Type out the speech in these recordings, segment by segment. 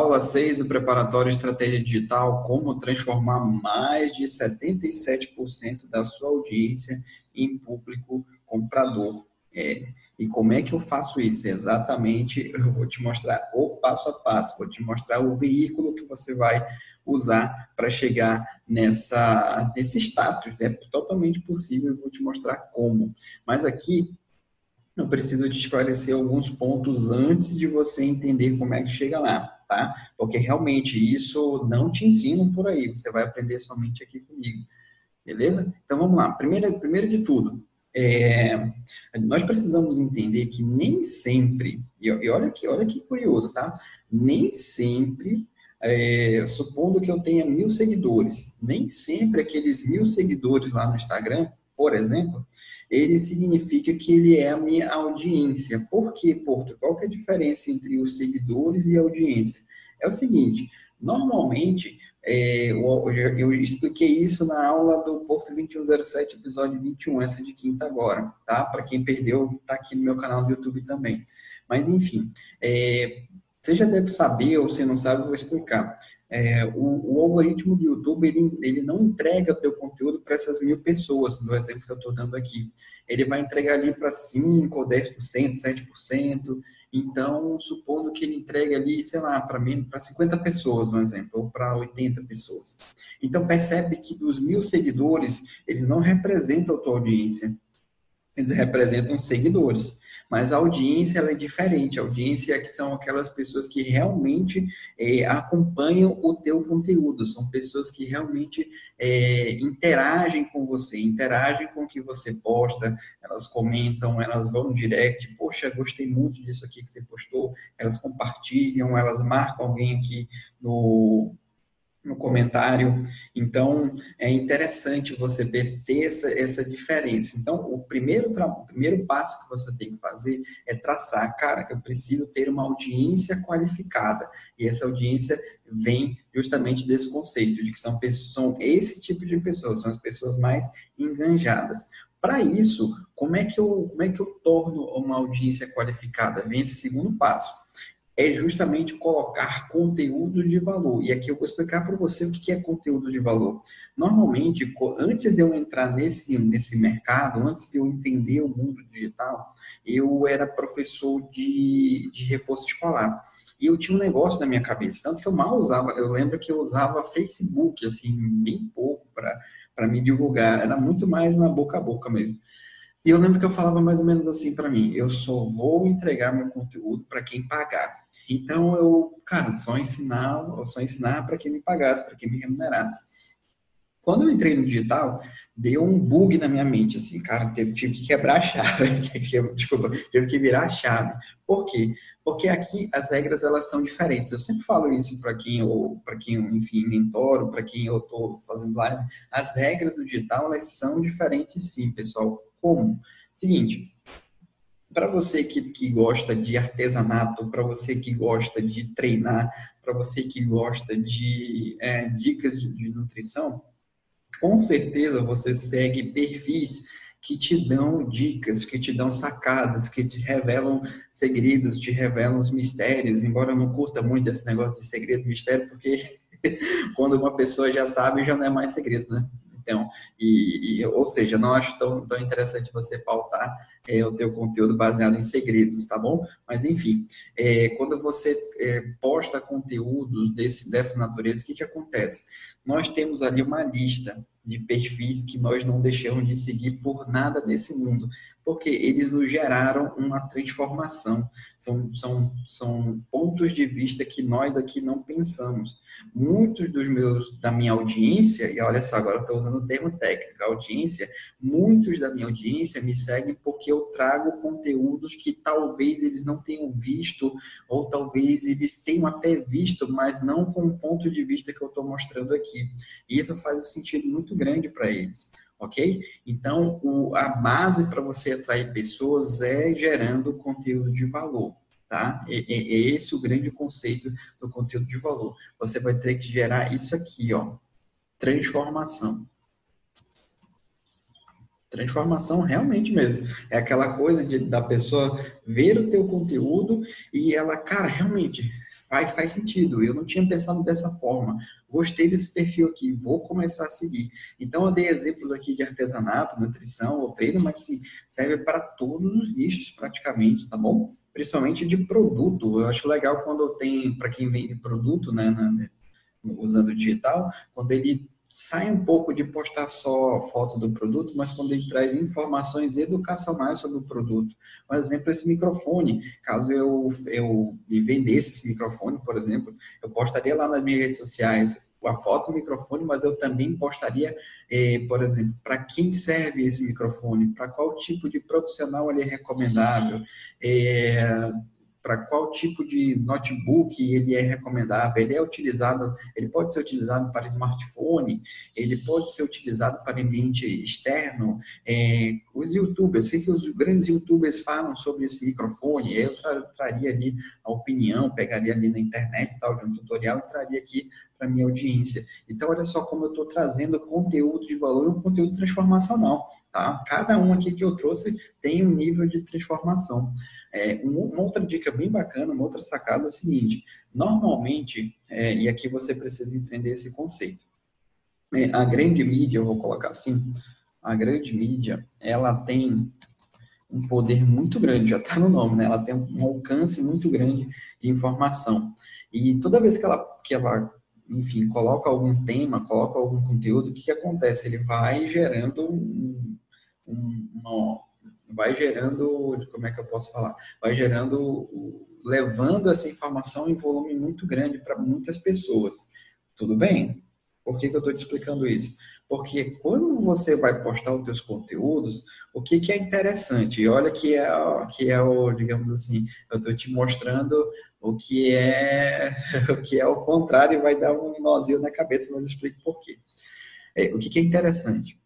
Aula 6 do preparatório Estratégia Digital, como transformar mais de 77% da sua audiência em público comprador. É, e como é que eu faço isso? Exatamente, eu vou te mostrar o passo a passo, vou te mostrar o veículo que você vai usar para chegar nessa, nesse status. É totalmente possível, eu vou te mostrar como. Mas aqui eu preciso te esclarecer alguns pontos antes de você entender como é que chega lá, tá? Porque realmente isso não te ensinam por aí, você vai aprender somente aqui comigo, beleza? Então vamos lá. Primeiro, primeiro de tudo, é, nós precisamos entender que nem sempre, e olha que, olha que curioso, tá? Nem sempre, é, supondo que eu tenha mil seguidores, nem sempre aqueles mil seguidores lá no Instagram, por exemplo, ele significa que ele é a minha audiência. Por que, Porto? Qual que é a diferença entre os seguidores e a audiência? É o seguinte, normalmente, é, eu, eu, expliquei isso na aula do Porto 2107, episódio 21, essa de quinta agora, tá? Para quem perdeu, tá aqui no meu canal do YouTube também. Mas, enfim, é, você já deve saber, ou se não sabe, eu vou explicar. É, o, o, algoritmo do YouTube, ele, ele não entrega o teu conteúdo para essas mil pessoas, no exemplo que eu estou dando aqui. Ele vai entregar ali para 5 ou 10%, 7%. Então, supondo que ele entregue ali, sei lá, para 50 pessoas, no exemplo, ou para 80 pessoas. Então, percebe que os mil seguidores, eles não representam a tua audiência. Eles representam seguidores. Mas a audiência ela é diferente. A audiência é que são aquelas pessoas que realmente é, acompanham o teu conteúdo, são pessoas que realmente é, interagem com você, interagem com o que você posta, elas comentam, elas vão no direct, poxa, gostei muito disso aqui que você postou, elas compartilham, elas marcam alguém aqui no no comentário. Então, é interessante você ter essa, essa diferença. Então, o primeiro, o primeiro passo que você tem que fazer é traçar, cara, eu preciso ter uma audiência qualificada. E essa audiência vem justamente desse conceito, de que são, pessoas, são esse tipo de pessoas, são as pessoas mais enganjadas. Para isso, como é, que eu, como é que eu torno uma audiência qualificada? Vem esse segundo passo é justamente colocar conteúdo de valor. E aqui eu vou explicar para você o que é conteúdo de valor. Normalmente, antes de eu entrar nesse, nesse mercado, antes de eu entender o mundo digital, eu era professor de, de reforço escolar. E eu tinha um negócio na minha cabeça, tanto que eu mal usava, eu lembro que eu usava Facebook, assim, bem pouco para me divulgar, era muito mais na boca a boca mesmo. E eu lembro que eu falava mais ou menos assim para mim: eu só vou entregar meu conteúdo para quem pagar. Então eu, cara, só ensinar, só ensinar para quem me pagasse, para quem me remunerasse. Quando eu entrei no digital, deu um bug na minha mente, assim, cara, tive, tive que quebrar a chave, desculpa, tive que virar a chave. Por quê? Porque aqui as regras elas são diferentes. Eu sempre falo isso para quem eu, para quem eu, enfim, mentoro, para quem eu estou fazendo live. As regras do digital elas são diferentes, sim, pessoal. Como? Seguinte, para você que, que gosta de artesanato, para você que gosta de treinar, para você que gosta de é, dicas de, de nutrição, com certeza você segue perfis que te dão dicas, que te dão sacadas, que te revelam segredos, te revelam os mistérios. Embora eu não curta muito esse negócio de segredo, mistério, porque quando uma pessoa já sabe, já não é mais segredo, né? Então, e, e, ou seja, não acho tão, tão interessante você pautar é, o teu conteúdo baseado em segredos, tá bom? Mas enfim, é, quando você é, posta conteúdos desse, dessa natureza, o que, que acontece? Nós temos ali uma lista de perfis que nós não deixamos de seguir por nada nesse mundo, porque eles nos geraram uma transformação. São, são, são pontos de vista que nós aqui não pensamos. Muitos dos meus, da minha audiência, e olha só, agora estou usando o termo técnico, audiência, muitos da minha audiência me seguem porque eu trago conteúdos que talvez eles não tenham visto, ou talvez eles tenham até visto, mas não com o ponto de vista que eu estou mostrando aqui. E isso faz um sentido muito grande para eles ok? Então, o, a base para você atrair pessoas é gerando conteúdo de valor tá? É, é, é esse o grande conceito do conteúdo de valor. Você vai ter que gerar isso aqui, ó, transformação. Transformação realmente mesmo. É aquela coisa de, da pessoa ver o teu conteúdo e ela, cara, realmente faz, faz sentido, eu não tinha pensado dessa forma, gostei desse perfil aqui, vou começar a seguir. Então, eu dei exemplos aqui de artesanato, nutrição ou treino, mas sim, serve para todos os nichos praticamente, tá bom? Principalmente de produto. Eu acho legal quando tem, para quem vende produto, né, na, usando digital, quando ele sai um pouco de postar só foto do produto, mas quando ele traz informações educacionais sobre o produto. Um exemplo esse microfone. Caso eu, eu me vendesse esse microfone, por exemplo, eu postaria lá nas minhas redes sociais a foto do microfone, mas eu também postaria, eh, por exemplo, para quem serve esse microfone, para qual tipo de profissional ele é recomendável, eh, para qual tipo de notebook ele é recomendável. Ele é utilizado, ele pode ser utilizado para smartphone, ele pode ser utilizado para ambiente externo. É, os youtubers, sei que os grandes youtubers falam sobre esse microfone, eu tra traria ali a opinião, pegaria ali na internet tal, de um tutorial e traria aqui para minha audiência. Então, olha só como eu estou trazendo conteúdo de valor e um conteúdo transformacional, tá? Cada um aqui que eu trouxe tem um nível de transformação. É, uma outra dica bem bacana, uma outra sacada é o seguinte, normalmente, é, e aqui você precisa entender esse conceito, é, a grande mídia, eu vou colocar assim, a grande mídia, ela tem um poder muito grande, já está no nome, né? Ela tem um alcance muito grande de informação. E toda vez que ela, que ela enfim, coloca algum tema, coloca algum conteúdo, o que, acontece? Ele vai gerando um, um, uma, vai gerando, como é que eu posso falar? Vai gerando, levando essa informação em volume muito grande para muitas pessoas. Tudo bem? Por que, que eu estou te explicando isso? Porque quando você vai postar os seus conteúdos, o que, que é interessante? E olha que é, que é o, digamos assim, eu estou te mostrando o que é o que é o contrário e vai dar um nozinho na cabeça, mas eu explico por quê. É, o que, que é interessante?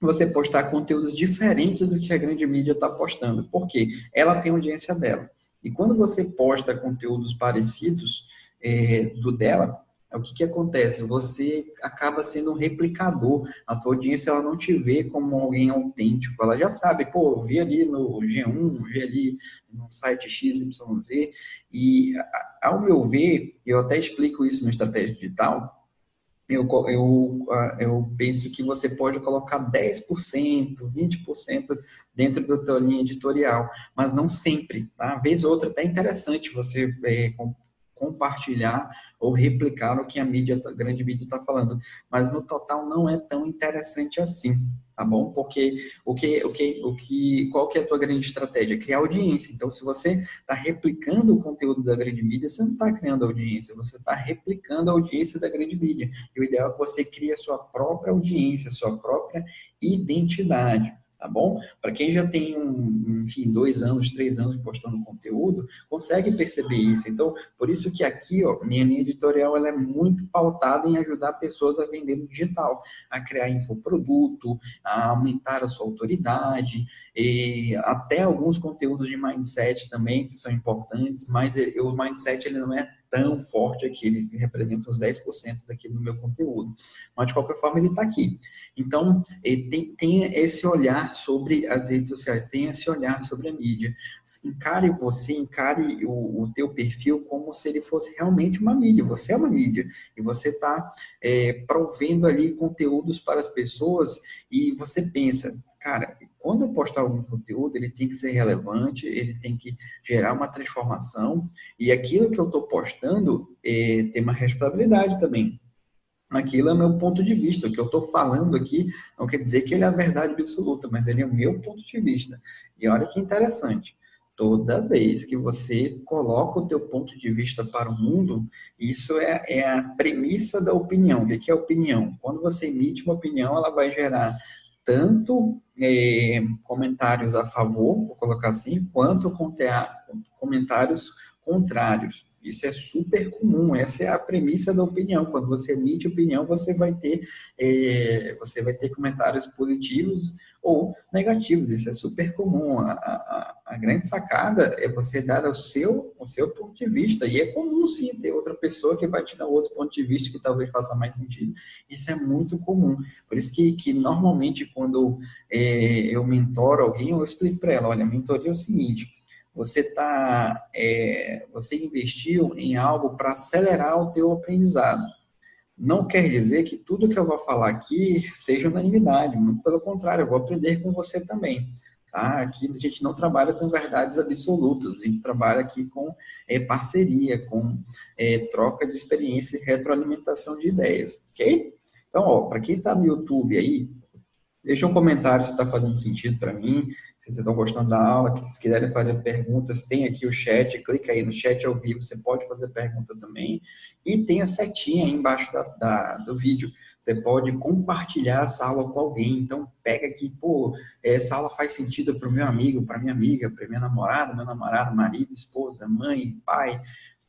Você postar conteúdos diferentes do que a grande mídia está postando. Por quê? Ela tem audiência dela. E quando você posta conteúdos parecidos é, do dela, o que, que acontece? Você acaba sendo um replicador. A tua audiência ela não te vê como alguém autêntico. Ela já sabe, pô, eu vi ali no G1, vi ali no site XYZ. E, ao meu ver, eu até explico isso no Estratégia Digital, eu, eu, eu penso que você pode colocar 10%, 20% dentro da tua linha editorial, mas não sempre, tá? Vez ou outra, até é interessante você é, compartilhar ou replicar o que a mídia, a grande mídia está falando. Mas no total não é tão interessante assim, tá bom? Porque o que, o que, o que, qual que é a tua grande estratégia? Criar audiência. Então, se você está replicando o conteúdo da grande mídia, você não está criando audiência, você está replicando a audiência da grande mídia. E o ideal é que você crie a sua própria audiência, sua própria identidade tá bom? Para quem já tem, um, enfim, dois anos, três anos postando conteúdo, consegue perceber isso. Então, por isso que aqui, ó, minha linha editorial, ela é muito pautada em ajudar pessoas a vender no digital, a criar infoproduto, a aumentar a sua autoridade, e até alguns conteúdos de mindset também, que são importantes, mas o mindset, ele não é tão forte aqui, ele representa uns 10% daquilo no meu conteúdo. Mas, de qualquer forma, ele está aqui. Então, tem, tem esse olhar sobre as redes sociais, tem esse olhar sobre a mídia. Encare você, encare o, o teu perfil como se ele fosse realmente uma mídia. Você é uma mídia. E você está é, provendo ali conteúdos para as pessoas e você pensa, cara, quando eu postar algum conteúdo, ele tem que ser relevante, ele tem que gerar uma transformação, e aquilo que eu estou postando é, tem uma responsabilidade também. Aquilo é meu ponto de vista. O que eu estou falando aqui não quer dizer que ele é a verdade absoluta, mas ele é o meu ponto de vista. E olha que interessante. Toda vez que você coloca o teu ponto de vista para o mundo, isso é, é a premissa da opinião. O que é opinião? Quando você emite uma opinião, ela vai gerar tanto é, comentários a favor, vou colocar assim, quanto comentários contrários. Isso é super comum, essa é a premissa da opinião. Quando você emite opinião, você vai ter, é, você vai ter comentários positivos ou negativos. Isso é super comum. A, a, a, grande sacada é você dar o seu, o seu ponto de vista. E é comum sim ter outra pessoa que vai te dar outro ponto de vista que talvez faça mais sentido. Isso é muito comum. Por isso que, que normalmente quando é, eu mentoro alguém, eu explico para ela, olha, mentoria é o seguinte, você tá, é, você investiu em algo para acelerar o teu aprendizado. Não quer dizer que tudo que eu vou falar aqui seja unanimidade, muito pelo contrário, eu vou aprender com você também. Tá? Aqui a gente não trabalha com verdades absolutas, a gente trabalha aqui com é, parceria, com é, troca de experiência e retroalimentação de ideias, ok? Então, para quem está no YouTube aí, Deixa um comentário se está fazendo sentido para mim, se vocês estão gostando da aula, se quiserem fazer perguntas, tem aqui o chat, clica aí no chat ao vivo, você pode fazer pergunta também. E tem a setinha aí embaixo da, da, do vídeo, você pode compartilhar essa aula com alguém. Então, pega aqui, pô, essa aula faz sentido para o meu amigo, para minha amiga, para minha namorada, meu namorado, marido, esposa, mãe, pai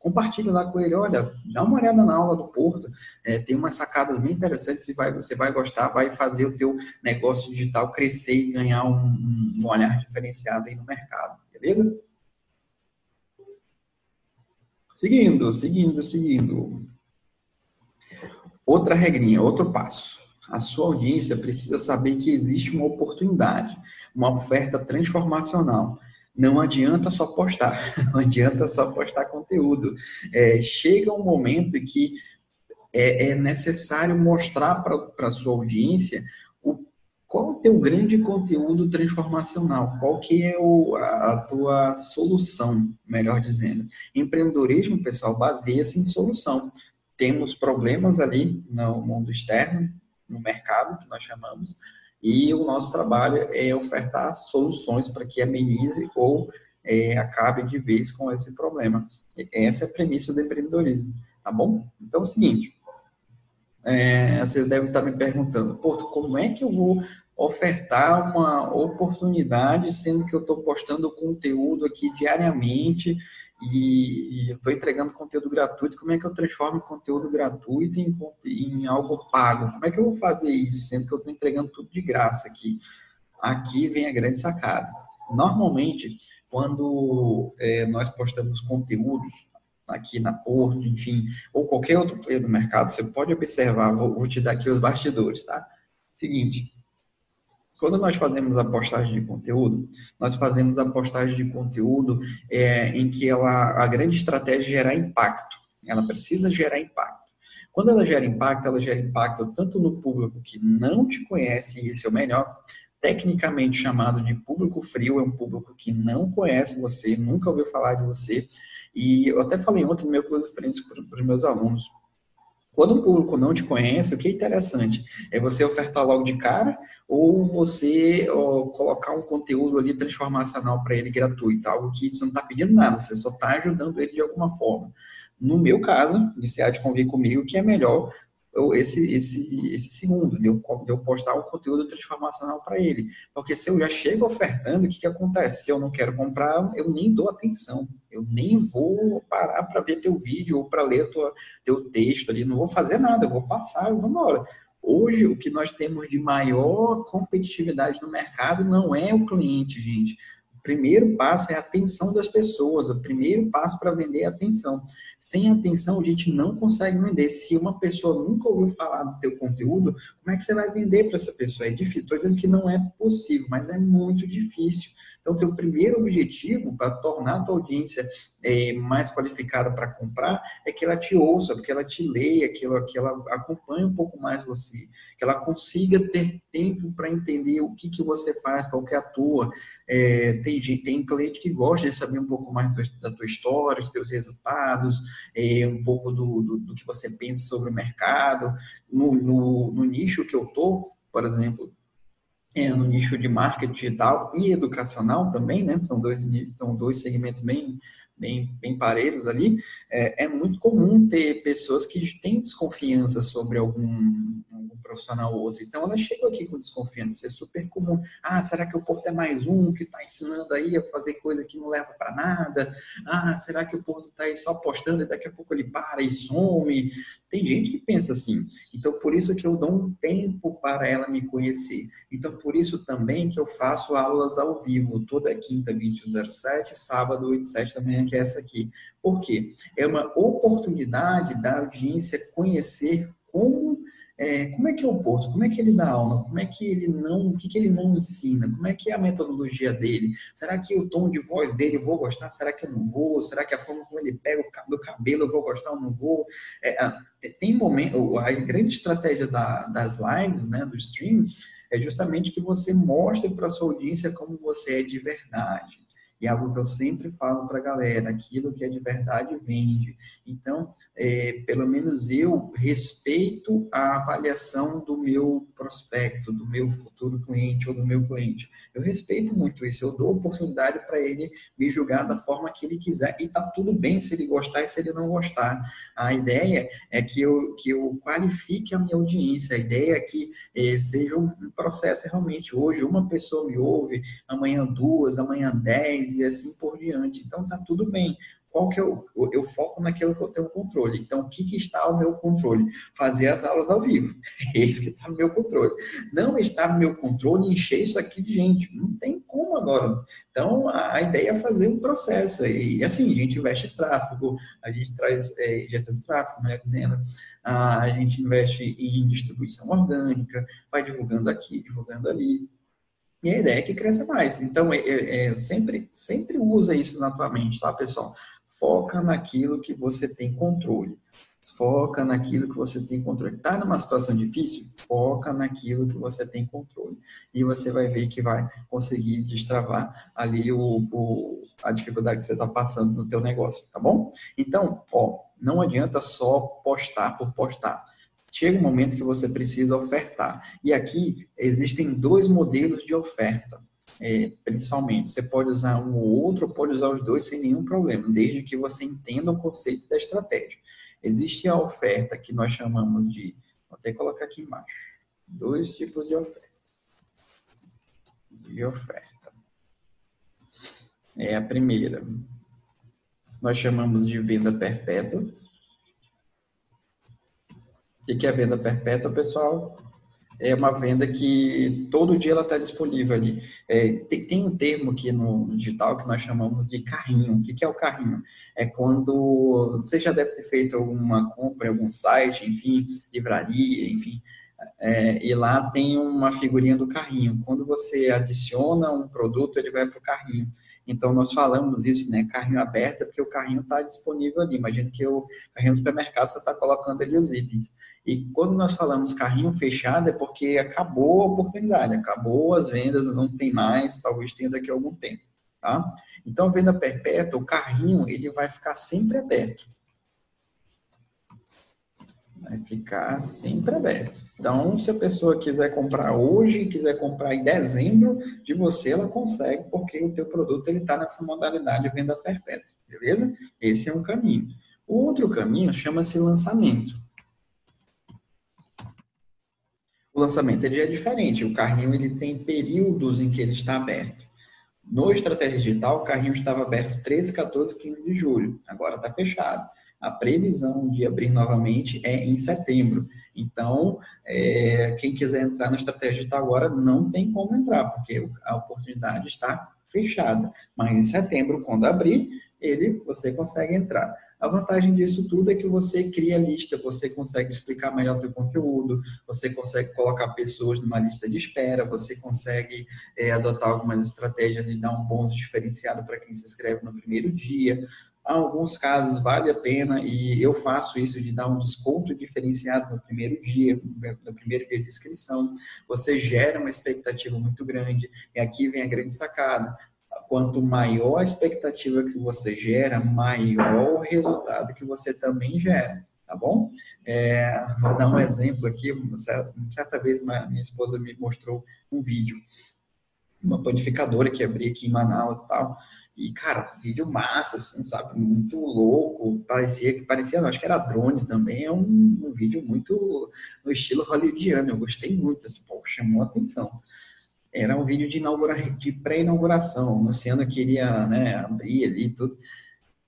compartilha lá com ele, olha, dá uma olhada na aula do Porto, é, tem umas sacadas bem interessantes vai, você vai gostar, vai fazer o teu negócio digital crescer e ganhar um, um olhar diferenciado aí no mercado, beleza? Seguindo, seguindo, seguindo. Outra regrinha, outro passo. A sua audiência precisa saber que existe uma oportunidade, uma oferta transformacional não adianta só postar, não adianta só postar conteúdo. É, chega um momento que é, é necessário mostrar para a sua audiência qual é o teu grande conteúdo transformacional, qual que é o, a, a tua solução, melhor dizendo. Empreendedorismo, pessoal, baseia-se em solução. Temos problemas ali no mundo externo, no mercado, que nós chamamos, e o nosso trabalho é ofertar soluções para que amenize ou é, acabe de vez com esse problema. Essa é a premissa do empreendedorismo, tá bom? Então é o seguinte, é, vocês devem estar me perguntando, Porto, como é que eu vou ofertar uma oportunidade, sendo que eu estou postando conteúdo aqui diariamente e, e eu estou entregando conteúdo gratuito, como é que eu transformo conteúdo gratuito em, em algo pago? Como é que eu vou fazer isso, sendo que eu estou entregando tudo de graça aqui? Aqui vem a grande sacada. Normalmente, quando é, nós postamos conteúdos aqui na Porto, enfim, ou qualquer outro player do mercado, você pode observar, vou, vou te dar aqui os bastidores, tá? Seguinte, quando nós fazemos a postagem de conteúdo, nós fazemos a postagem de conteúdo é, em que ela, a grande estratégia é gerar impacto. Ela precisa gerar impacto. Quando ela gera impacto, ela gera impacto tanto no público que não te conhece, e esse é o melhor, tecnicamente chamado de público frio, é um público que não conhece você, nunca ouviu falar de você. E eu até falei ontem no meu curso frente para os meus alunos. Quando um público não te conhece, o que é interessante é você ofertar logo de cara ou você ó, colocar um conteúdo ali transformacional para ele gratuito, algo que você não está pedindo nada, você só está ajudando ele de alguma forma. No meu caso, há de convir comigo que é melhor esse, esse, esse segundo, de eu, de eu postar um conteúdo transformacional para ele. Porque se eu já chego ofertando, o que, que acontece? Se eu não quero comprar, eu nem dou atenção. Eu nem vou parar para ver teu vídeo ou para ler tua, teu texto ali. Não vou fazer nada, eu vou passar e vou embora. Hoje, o que nós temos de maior competitividade no mercado não é o cliente, gente primeiro passo é a atenção das pessoas. O primeiro passo para vender é a atenção. Sem atenção, a gente não consegue vender. Se uma pessoa nunca ouviu falar do teu conteúdo, como é que você vai vender para essa pessoa? É difícil. Estou dizendo que não é possível, mas é muito difícil. Então, teu primeiro objetivo para tornar a tua audiência é, mais qualificada para comprar é que ela te ouça, que ela te leia, que ela, que ela acompanhe um pouco mais você, que ela consiga ter tempo para entender o que, que você faz, qual que é a tua. É, tem, tem cliente que gosta de saber um pouco mais da tua história, os teus resultados, é, um pouco do, do, do, que você pensa sobre o mercado. No, no, no nicho que eu tô, por exemplo, é, no nicho de marketing digital e educacional também, né? São dois, são dois segmentos bem, bem, bem parelhos ali. É, é muito comum ter pessoas que têm desconfiança sobre algum, algum profissional ou outro. Então, elas chegam aqui com desconfiança. Isso é super comum. Ah, será que o Porto é mais um que está ensinando aí a fazer coisa que não leva para nada? Ah, será que o Porto está aí só postando e daqui a pouco ele para e some? Tem gente que pensa assim. Então, por isso que eu dou um tempo para ela me conhecer. Então, por isso também que eu faço aulas ao vivo, toda quinta, 20h07, sábado, 8 7 da manhã, que é essa aqui. Por quê? É uma oportunidade da audiência conhecer como é, como é que é o Porto? Como é que ele dá aula? Como é que ele não, o que, que ele não ensina? Como é que é a metodologia dele? Será que o tom de voz dele eu vou gostar? Será que eu não vou? Será que a forma como ele pega o cabelo eu vou gostar ou não vou? É, tem momento, a grande estratégia da, das lives, né, do stream, é justamente que você mostre para sua audiência como você é de verdade. E é algo que eu sempre falo para a galera, aquilo que é de verdade vende. Então, é, pelo menos eu respeito a avaliação do meu prospecto, do meu futuro cliente ou do meu cliente. Eu respeito muito isso, eu dou oportunidade para ele me julgar da forma que ele quiser e tá tudo bem se ele gostar e se ele não gostar. A ideia é que eu, que eu qualifique a minha audiência, a ideia é que é, seja um processo realmente. Hoje uma pessoa me ouve, amanhã duas, amanhã dez e assim por diante. Então tá tudo bem qual que eu, eu foco naquilo que eu tenho controle. Então, o que, que está ao meu controle? Fazer as aulas ao vivo. É isso que está no meu controle. Não está no meu controle encher isso aqui de gente. Não tem como agora. Então, a, ideia é fazer um processo. E, assim, a gente investe em tráfego, a gente traz é, gestão de tráfego, melhor dizendo, a, a gente investe em distribuição orgânica, vai divulgando aqui, divulgando ali. E a ideia é que cresça mais. Então, é, é, é sempre, sempre usa isso na tua mente, tá, pessoal? Foca naquilo que você tem controle. Foca naquilo que você tem controle. Está numa situação difícil? Foca naquilo que você tem controle. E você vai ver que vai conseguir destravar ali o, o a dificuldade que você está passando no teu negócio, tá bom? Então, ó, não adianta só postar por postar. Chega um momento que você precisa ofertar. E aqui existem dois modelos de oferta é, principalmente. Você pode usar um ou outro, pode usar os dois sem nenhum problema, desde que você entenda o conceito da estratégia. Existe a oferta que nós chamamos de, vou até colocar aqui embaixo, dois tipos de oferta. De oferta. É a primeira, nós chamamos de venda perpétua. O que é a venda perpétua, pessoal? é uma venda que todo dia ela está disponível ali. É, tem, tem, um termo aqui no digital que nós chamamos de carrinho. O que, que é o carrinho? É quando você já deve ter feito alguma compra em algum site, enfim, livraria, enfim, é, e lá tem uma figurinha do carrinho. Quando você adiciona um produto, ele vai para o carrinho. Então, nós falamos isso, né? Carrinho aberto, é porque o carrinho está disponível ali. Imagina que o carrinho do supermercado você está colocando ali os itens. E quando nós falamos carrinho fechado, é porque acabou a oportunidade, acabou as vendas, não tem mais, talvez tenha daqui a algum tempo, tá? Então, venda perpétua, o carrinho, ele vai ficar sempre aberto. Vai ficar sempre aberto. Então, se a pessoa quiser comprar hoje, quiser comprar em dezembro de você, ela consegue, porque o teu produto ele está nessa modalidade de venda perpétua, beleza? Esse é um caminho. O outro caminho chama-se lançamento. O lançamento ele é diferente. O carrinho ele tem períodos em que ele está aberto. No Estratégia Digital, o carrinho estava aberto 13, 14, 15 de julho. Agora está fechado. A previsão de abrir novamente é em setembro. Então, é, quem quiser entrar na Estratégia Digital agora não tem como entrar, porque a oportunidade está fechada. Mas em setembro, quando abrir, ele você consegue entrar. A vantagem disso tudo é que você cria lista, você consegue explicar melhor o seu conteúdo, você consegue colocar pessoas numa lista de espera, você consegue é, adotar algumas estratégias e dar um bônus diferenciado para quem se inscreve no primeiro dia. Alguns casos vale a pena e eu faço isso de dar um desconto diferenciado no primeiro dia, no primeiro dia de inscrição. Você gera uma expectativa muito grande e aqui vem a grande sacada quanto maior a expectativa que você gera, maior o resultado que você também gera, tá bom? É, vou dar um exemplo aqui. Certa vez minha esposa me mostrou um vídeo, uma panificadora que abri aqui em Manaus e tal. E, cara, vídeo massa, assim, sabe? Muito louco. Parecia que parecia, não, acho que era drone também. É um, um vídeo muito no estilo hollywoodiano. Eu gostei muito, assim, pô, chamou a atenção era um vídeo de, inaugura... de pré-inauguração, o Luciano queria né, abrir ali tudo.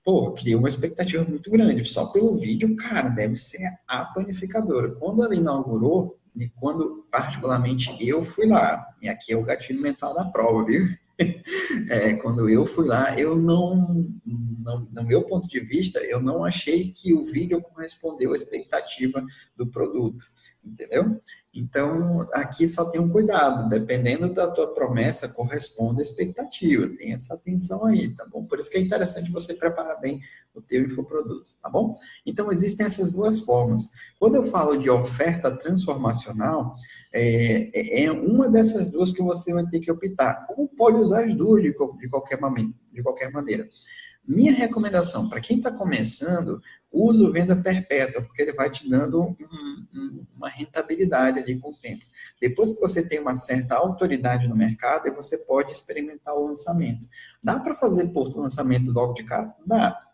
Pô, criou uma expectativa muito grande. Só pelo vídeo, cara, deve ser a panificadora. Quando ela inaugurou, e quando particularmente eu fui lá, e aqui é o gatilho mental da prova, viu? é, quando eu fui lá, eu não, não, no meu ponto de vista, eu não achei que o vídeo correspondeu à expectativa do produto entendeu? Então, aqui só tem um cuidado, dependendo da tua promessa, corresponde à expectativa, tem essa atenção aí, tá bom? Por isso que é interessante você preparar bem o teu infoproduto, tá bom? Então, existem essas duas formas. Quando eu falo de oferta transformacional, é, é, é uma dessas duas que você vai ter que optar, ou pode usar as duas de, de, qualquer, de qualquer maneira. Minha recomendação para quem está começando, use o venda perpétua, porque ele vai te dando um, um, uma rentabilidade ali com o tempo. Depois que você tem uma certa autoridade no mercado, você pode experimentar o lançamento. Dá para fazer por lançamento logo de cara? Dá.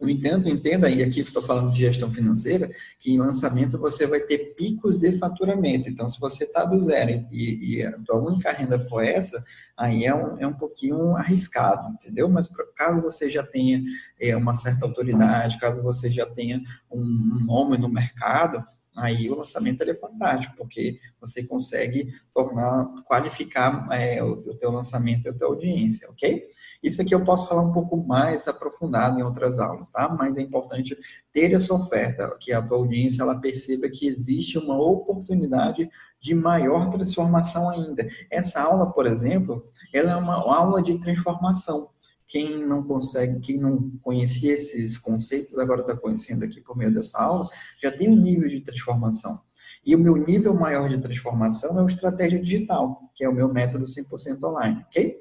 No entanto, entenda, e aqui estou falando de gestão financeira, que em lançamento você vai ter picos de faturamento. Então, se você está do zero e, e, a tua única renda for essa, aí é um, é um pouquinho arriscado, entendeu? Mas caso você já tenha é, uma certa autoridade, caso você já tenha um nome no mercado, aí o lançamento é fantástico, porque você consegue tornar, qualificar é, o, o teu lançamento e a tua audiência, ok? Isso aqui eu posso falar um pouco mais aprofundado em outras aulas, tá? Mas é importante ter essa oferta, que a tua audiência ela perceba que existe uma oportunidade de maior transformação ainda. Essa aula, por exemplo, ela é uma aula de transformação. Quem não consegue, quem não conhecia esses conceitos, agora está conhecendo aqui por meio dessa aula, já tem um nível de transformação. E o meu nível maior de transformação é o estratégia digital, que é o meu método 100% online, ok?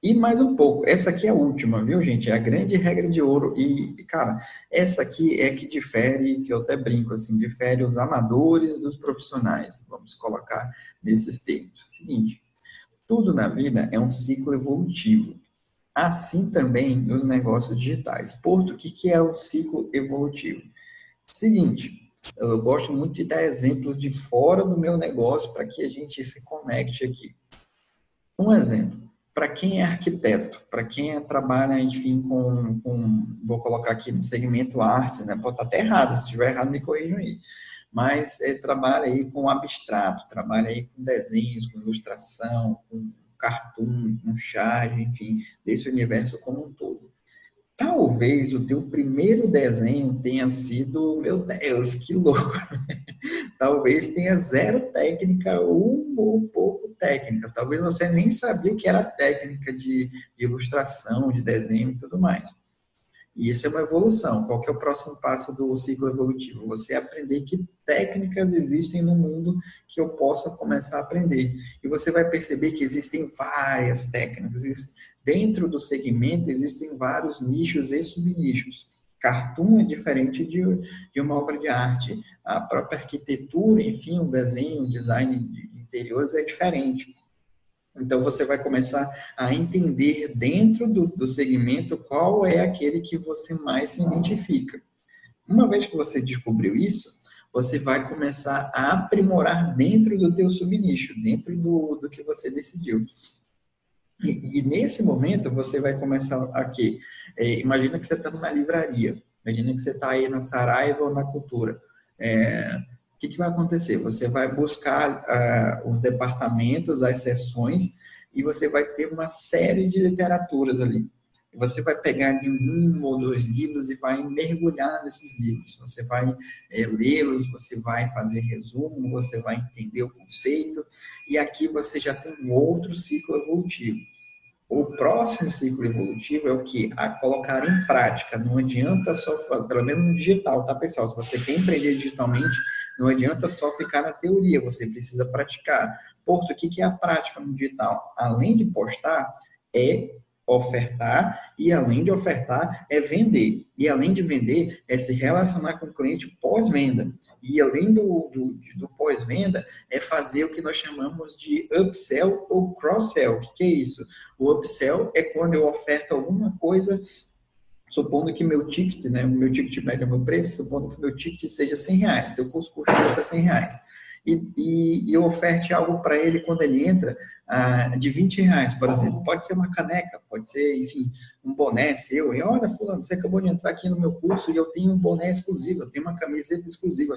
E mais um pouco. Essa aqui é a última, viu, gente? É a grande regra de ouro. E, cara, essa aqui é que difere, que eu até brinco assim, difere os amadores dos profissionais. Vamos colocar nesses termos. Seguinte, tudo na vida é um ciclo evolutivo. Assim também nos negócios digitais. Porto, o que é o ciclo evolutivo? Seguinte, eu gosto muito de dar exemplos de fora do meu negócio para que a gente se conecte aqui. Um exemplo, para quem é arquiteto, para quem é, trabalha, enfim, com, com, vou colocar aqui no segmento artes, né? Posso estar até errado, se estiver errado me corrijam aí. Mas é, trabalha aí com abstrato, trabalha aí com desenhos, com ilustração, com cartoon, um charge, enfim, desse universo como um todo. Talvez o teu primeiro desenho tenha sido, meu Deus, que louco! Talvez tenha zero técnica ou, ou pouco técnica. Talvez você nem sabia o que era técnica de, de ilustração, de desenho e tudo mais. E isso é uma evolução. Qual é o próximo passo do ciclo evolutivo? Você aprender que técnicas existem no mundo que eu possa começar a aprender. E você vai perceber que existem várias técnicas. Dentro do segmento existem vários nichos e subnichos. Cartoon é diferente de, de uma obra de arte. A própria arquitetura, enfim, o desenho, o design de interiores é diferente. Então, você vai começar a entender dentro do, do segmento qual é aquele que você mais se identifica. Uma vez que você descobriu isso, você vai começar a aprimorar dentro do teu subnicho, dentro do, do que você decidiu. E, e nesse momento, você vai começar aqui. É, imagina que você está numa livraria. Imagina que você está aí na Saraiva ou na Cultura. É, que, que vai acontecer? Você vai buscar uh, os departamentos, as sessões, e você vai ter uma série de literaturas ali. Você vai pegar um ou dois livros e vai mergulhar nesses livros. Você vai é, lê-los, você vai fazer resumo, você vai entender o conceito, e aqui você já tem um outro ciclo evolutivo. O próximo ciclo evolutivo é o que? A colocar em prática. Não adianta só, pelo menos no digital, tá, pessoal? Se você quer empreender digitalmente, não adianta só ficar na teoria, você precisa praticar. Porto, o que é a prática no digital? Além de postar, é ofertar e além de ofertar é vender e além de vender é se relacionar com o cliente pós-venda e além do, do, do pós-venda, é fazer o que nós chamamos de upsell ou cross-sell. O que, que é isso? O upsell é quando eu oferto alguma coisa supondo que meu ticket, né, meu ticket médio é meu preço, supondo que meu ticket seja 100 reais, teu custo custa 100 reais. e, e, e eu oferte algo para ele quando ele entra ah, de 20 reais, por exemplo. Pode ser uma caneca, pode ser, enfim, um boné seu. E olha, fulano, você acabou de entrar aqui no meu curso e eu tenho um boné exclusivo, eu tenho uma camiseta exclusiva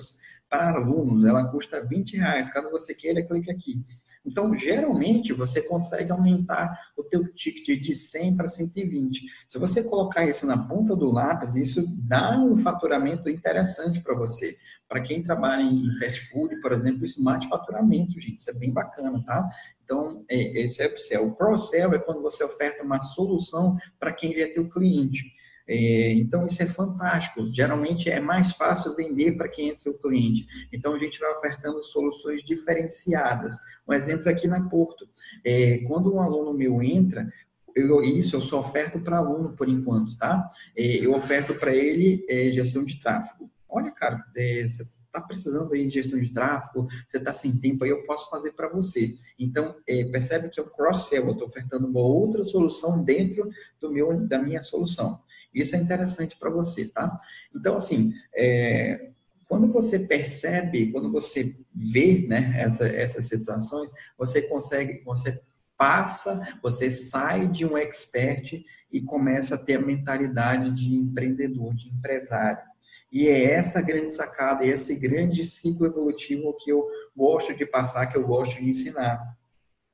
para alunos, ela custa 20 reais. Caso você queira, clique aqui. Então, geralmente, você consegue aumentar o teu ticket de 100 para 120. Se você colocar isso na ponta do lápis, isso dá um faturamento interessante para você. Para quem trabalha em fast food, por exemplo, isso mate faturamento, gente. Isso é bem bacana, tá? Então, é, esse é o upsell. O cross-sell é quando você oferta uma solução para quem já é teu cliente. É, então, isso é fantástico. Geralmente é mais fácil vender para quem é seu cliente. Então, a gente vai ofertando soluções diferenciadas. Um exemplo aqui na Porto. É, quando um aluno meu entra, eu, isso eu só oferto para aluno por enquanto, tá? É, eu oferto para ele é, gestão de tráfego. Olha, cara, é, você está precisando aí de gestão de tráfego, você está sem tempo aí, eu posso fazer para você. Então, é, percebe que é um cross-sell, eu estou ofertando uma outra solução dentro do meu, da minha solução. Isso é interessante para você, tá? Então, assim, é, quando você percebe, quando você vê né, essa, essas situações, você consegue, você passa, você sai de um expert e começa a ter a mentalidade de empreendedor, de empresário. E é essa grande sacada, esse grande ciclo evolutivo que eu gosto de passar, que eu gosto de ensinar.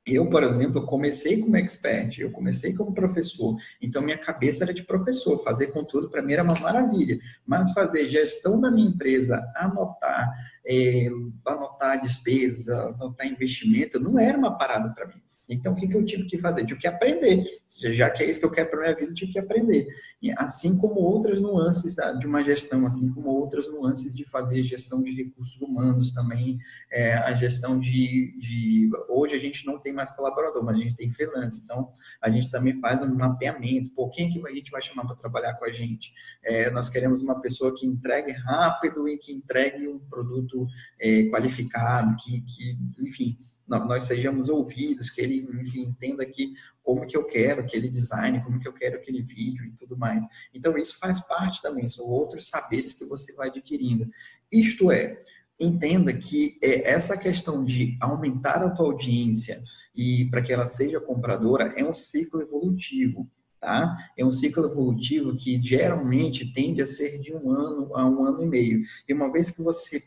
Eu, por exemplo, comecei como expert, eu comecei como professor, então minha cabeça era de professor, fazer conteúdo para mim era uma maravilha, mas fazer gestão da minha empresa, anotar, é, anotar despesa, anotar investimento, não era uma parada para mim. Então, o que, que eu tive que fazer? Tive que aprender. Já que é isso que eu quero para minha vida, tive que aprender. E assim como outras nuances de uma gestão, assim como outras nuances de fazer gestão de recursos humanos também, é, a gestão de, de, Hoje a gente não tem mais colaborador, mas a gente tem freelance. Então, a gente também faz um mapeamento. Por quem que a gente vai chamar para trabalhar com a gente? É, nós queremos uma pessoa que entregue rápido e que entregue um produto é, qualificado, que, que enfim nós sejamos ouvidos, que ele, enfim, entenda que como que eu quero aquele design, como que eu quero aquele vídeo e tudo mais. Então, isso faz parte também, são outros saberes que você vai adquirindo. Isto é, entenda que é, essa questão de aumentar a tua audiência e para que ela seja compradora é um ciclo evolutivo. Tá? É um ciclo evolutivo que geralmente tende a ser de um ano a um ano e meio. E uma vez que você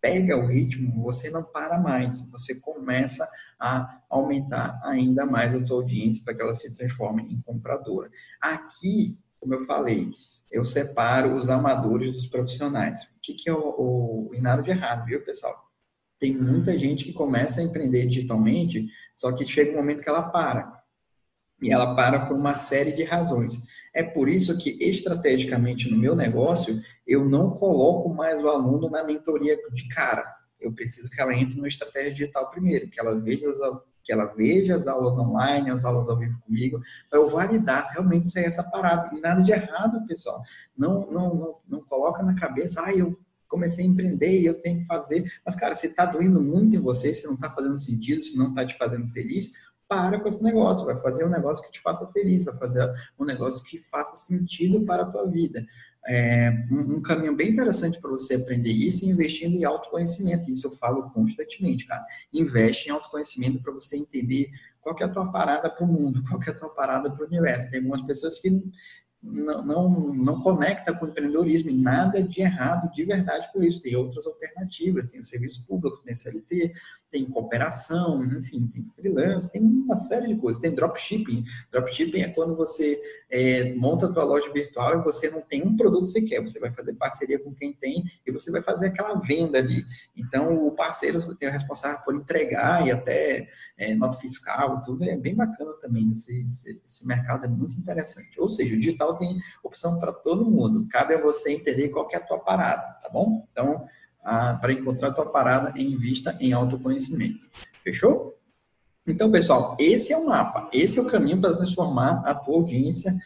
pega o ritmo, você não para mais, você começa a aumentar ainda mais a tua audiência para que ela se transforme em compradora. Aqui, como eu falei, eu separo os amadores dos profissionais. O que, que é o, o e nada de errado, viu, pessoal? Tem muita gente que começa a empreender digitalmente, só que chega um momento que ela para. E ela para por uma série de razões. É por isso que, estrategicamente, no meu negócio, eu não coloco mais o aluno na mentoria de cara. Eu preciso que ela entre no estratégia digital primeiro, que ela veja as, que ela veja as aulas online, as aulas ao vivo comigo, para eu validar realmente se é essa parada. E nada de errado, pessoal. Não, não, não, não coloca na cabeça, ah, eu comecei a empreender e eu tenho que fazer. Mas, cara, se está doendo muito em você, se não está fazendo sentido, se não está te fazendo feliz, para com esse negócio, vai fazer um negócio que te faça feliz, vai fazer um negócio que faça sentido para a tua vida. É, um, caminho bem interessante para você aprender isso é investindo em autoconhecimento. Isso eu falo constantemente, cara. Investe em autoconhecimento para você entender qual é a tua parada para o mundo, qual é a tua parada para o universo. Tem algumas pessoas que não, não, não conecta com o empreendedorismo nada de errado de verdade com isso. Tem outras alternativas, tem o serviço público, tem CLT, tem cooperação, enfim, tem freelance, tem uma série de coisas. Tem dropshipping. Dropshipping é quando você é, monta a tua loja virtual e você não tem um produto sequer, você vai fazer parceria com quem tem e você vai fazer aquela venda ali. Então, o parceiro tem o responsável por entregar e até é, nota fiscal, tudo é bem bacana também. Esse, esse, esse mercado é muito interessante. Ou seja, o digital tem opção para todo mundo. Cabe a você entender qual é a tua parada, tá bom? Então, para encontrar a tua parada, invista em autoconhecimento. Fechou? Então, pessoal, esse é o mapa, esse é o caminho para transformar a tua audiência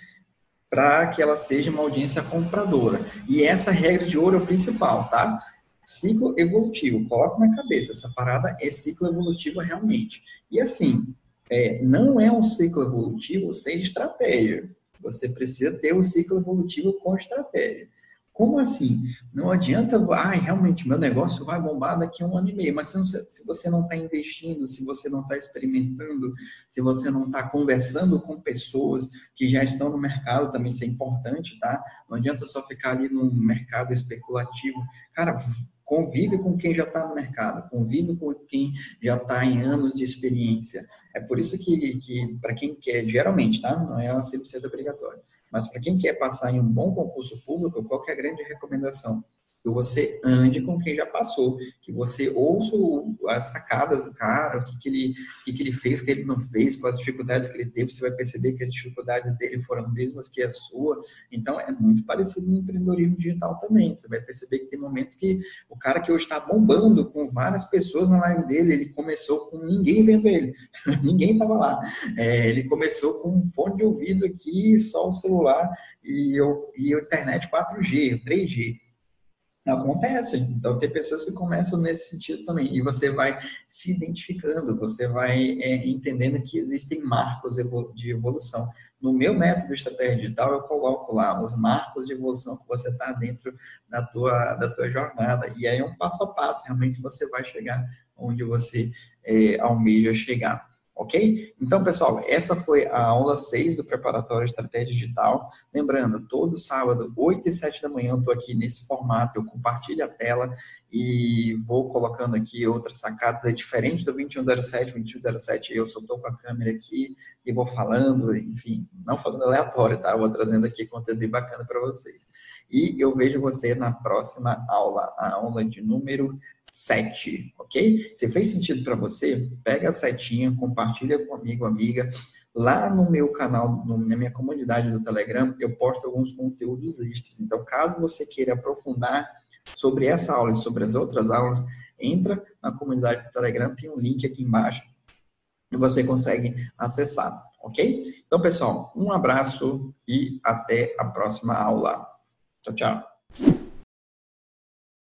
para que ela seja uma audiência compradora. E essa regra de ouro é o principal, tá? Ciclo evolutivo, coloca na cabeça, essa parada é ciclo evolutivo realmente. E assim, é, não é um ciclo evolutivo sem estratégia. Você precisa ter um ciclo evolutivo com estratégia. Como assim? Não adianta, ai, realmente, meu negócio vai bombar daqui a um ano e meio, mas se você não está investindo, se você não está experimentando, se você não está conversando com pessoas que já estão no mercado, também isso é importante, tá? Não adianta só ficar ali no mercado especulativo. Cara, convive com quem já está no mercado, convive com quem já está em anos de experiência. É por isso que, que para quem quer, geralmente, tá? Não é 100% obrigatório mas para quem quer passar em um bom concurso público, qual é a grande recomendação? Que você ande com quem já passou, que você ouça as sacadas do cara, o que, que, ele, o que, que ele fez, o que ele não fez, quais as dificuldades que ele teve, você vai perceber que as dificuldades dele foram as mesmas que a sua. Então, é muito parecido no empreendedorismo digital também. Você vai perceber que tem momentos que o cara que hoje está bombando com várias pessoas na live dele, ele começou com ninguém vendo ele, ninguém estava lá. É, ele começou com um fone de ouvido aqui, só o celular e, eu, e a internet 4G, 3G acontece. Então, tem pessoas que começam nesse sentido também. E você vai se identificando, você vai é, entendendo que existem marcos de evolução. No meu método de estratégia digital, eu coloco lá os marcos de evolução que você está dentro da tua, da tua jornada. E aí, é um passo a passo, realmente você vai chegar onde você é, almeja chegar. Ok? Então, pessoal, essa foi a aula 6 do Preparatório Estratégia Digital. Lembrando, todo sábado, 8 e 7 da manhã, eu estou aqui nesse formato, eu compartilho a tela e vou colocando aqui outras sacadas. É diferente do 2107, 2107 eu só estou com a câmera aqui e vou falando, enfim, não falando aleatório, tá? vou trazendo aqui conteúdo bem bacana para vocês. E eu vejo você na próxima aula, a aula de número 7, ok? Se fez sentido para você, pega a setinha, compartilha com amigo, amiga. Lá no meu canal, na minha comunidade do Telegram, eu posto alguns conteúdos extras. Então, caso você queira aprofundar sobre essa aula e sobre as outras aulas, entra na comunidade do Telegram, tem um link aqui embaixo e você consegue acessar, ok? Então, pessoal, um abraço e até a próxima aula. Tchau, tchau.